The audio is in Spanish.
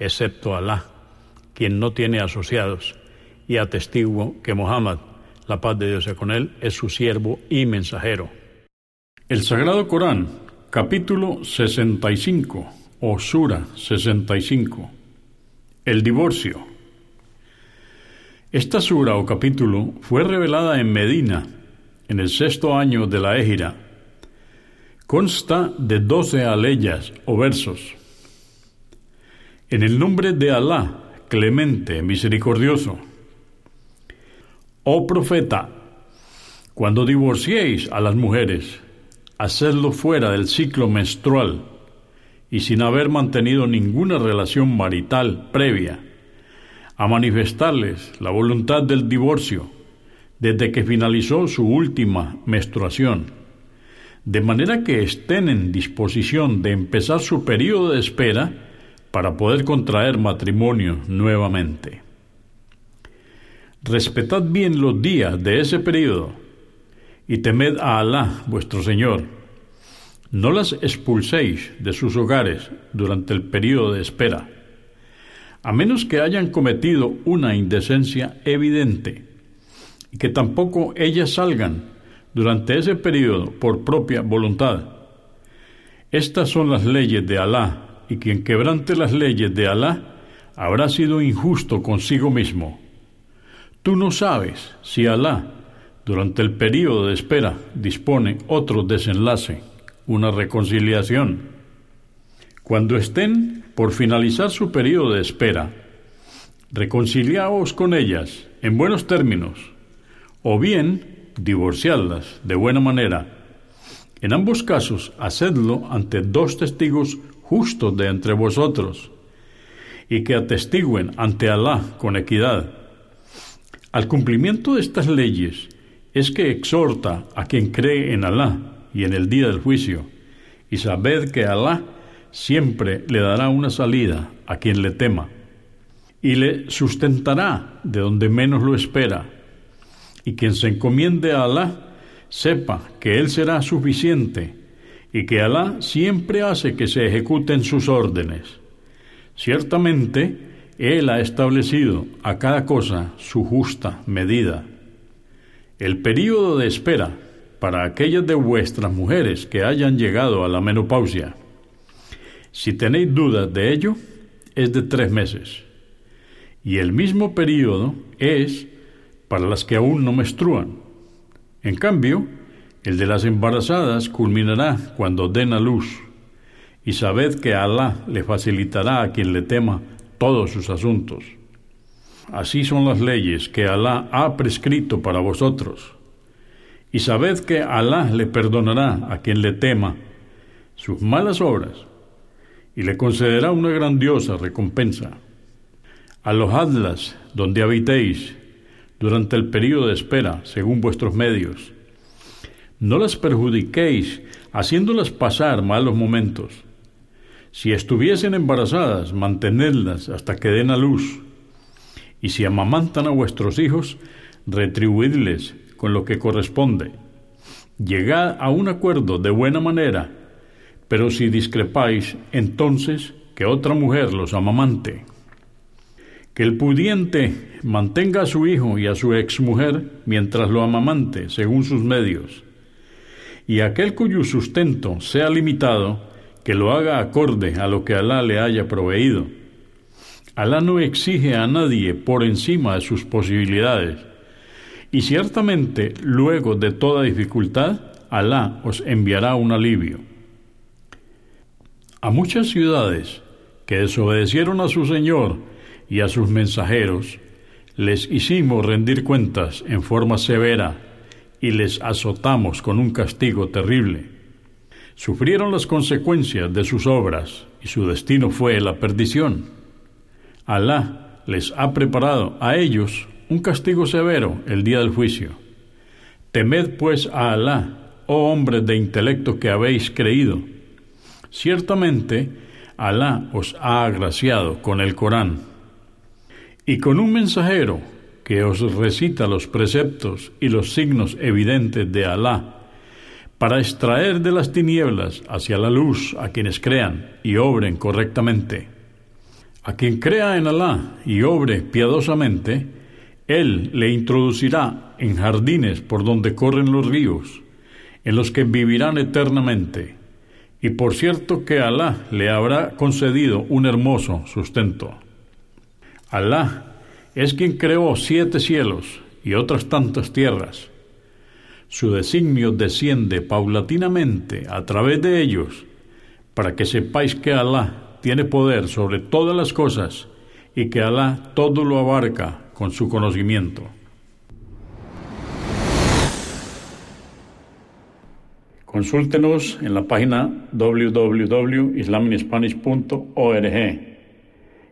excepto Alá, quien no tiene asociados, y atestiguo que Muhammad, la paz de Dios sea con él, es su siervo y mensajero. El Sagrado Corán, capítulo 65, o Sura 65. El divorcio. Esta sura o capítulo fue revelada en Medina, en el sexto año de la Égira. Consta de doce aleyas o versos. En el nombre de Alá, clemente, misericordioso. Oh profeta, cuando divorciéis a las mujeres, hacedlo fuera del ciclo menstrual y sin haber mantenido ninguna relación marital previa, a manifestarles la voluntad del divorcio desde que finalizó su última menstruación, de manera que estén en disposición de empezar su periodo de espera para poder contraer matrimonio nuevamente. Respetad bien los días de ese periodo y temed a Alá, vuestro Señor. No las expulséis de sus hogares durante el periodo de espera, a menos que hayan cometido una indecencia evidente, y que tampoco ellas salgan durante ese periodo por propia voluntad. Estas son las leyes de Alá y quien quebrante las leyes de Alá habrá sido injusto consigo mismo. Tú no sabes si Alá, durante el período de espera, dispone otro desenlace, una reconciliación. Cuando estén por finalizar su período de espera, reconciliaos con ellas en buenos términos, o bien divorciadlas de buena manera. En ambos casos, hacedlo ante dos testigos justos de entre vosotros, y que atestiguen ante Alá con equidad. Al cumplimiento de estas leyes es que exhorta a quien cree en Alá y en el día del juicio, y sabed que Alá siempre le dará una salida a quien le tema, y le sustentará de donde menos lo espera, y quien se encomiende a Alá, sepa que Él será suficiente y que Alá siempre hace que se ejecuten sus órdenes. Ciertamente, Él ha establecido a cada cosa su justa medida. El período de espera para aquellas de vuestras mujeres que hayan llegado a la menopausia, si tenéis dudas de ello, es de tres meses. Y el mismo período es para las que aún no menstruan. En cambio, el de las embarazadas culminará cuando den a luz, y sabed que Alá le facilitará a quien le tema todos sus asuntos. Así son las leyes que Alá ha prescrito para vosotros. Y sabed que Alá le perdonará a quien le tema sus malas obras y le concederá una grandiosa recompensa. Alojadlas donde habitéis durante el período de espera, según vuestros medios no las perjudiquéis haciéndolas pasar malos momentos. Si estuviesen embarazadas, mantenedlas hasta que den a luz. Y si amamantan a vuestros hijos, retribuidles con lo que corresponde. Llegad a un acuerdo de buena manera, pero si discrepáis, entonces que otra mujer los amamante. Que el pudiente mantenga a su hijo y a su exmujer mientras lo amamante, según sus medios y aquel cuyo sustento sea limitado, que lo haga acorde a lo que Alá le haya proveído. Alá no exige a nadie por encima de sus posibilidades. Y ciertamente, luego de toda dificultad, Alá os enviará un alivio. A muchas ciudades que desobedecieron a su Señor y a sus mensajeros, les hicimos rendir cuentas en forma severa y les azotamos con un castigo terrible. Sufrieron las consecuencias de sus obras y su destino fue la perdición. Alá les ha preparado a ellos un castigo severo el día del juicio. Temed pues a Alá, oh hombres de intelecto que habéis creído. Ciertamente, Alá os ha agraciado con el Corán y con un mensajero que os recita los preceptos y los signos evidentes de Alá, para extraer de las tinieblas hacia la luz a quienes crean y obren correctamente. A quien crea en Alá y obre piadosamente, Él le introducirá en jardines por donde corren los ríos, en los que vivirán eternamente. Y por cierto que Alá le habrá concedido un hermoso sustento. Alá es quien creó siete cielos y otras tantas tierras. Su designio desciende paulatinamente a través de ellos, para que sepáis que Alá tiene poder sobre todas las cosas y que Alá todo lo abarca con su conocimiento. Consúltenos en la página www.islamispanish.org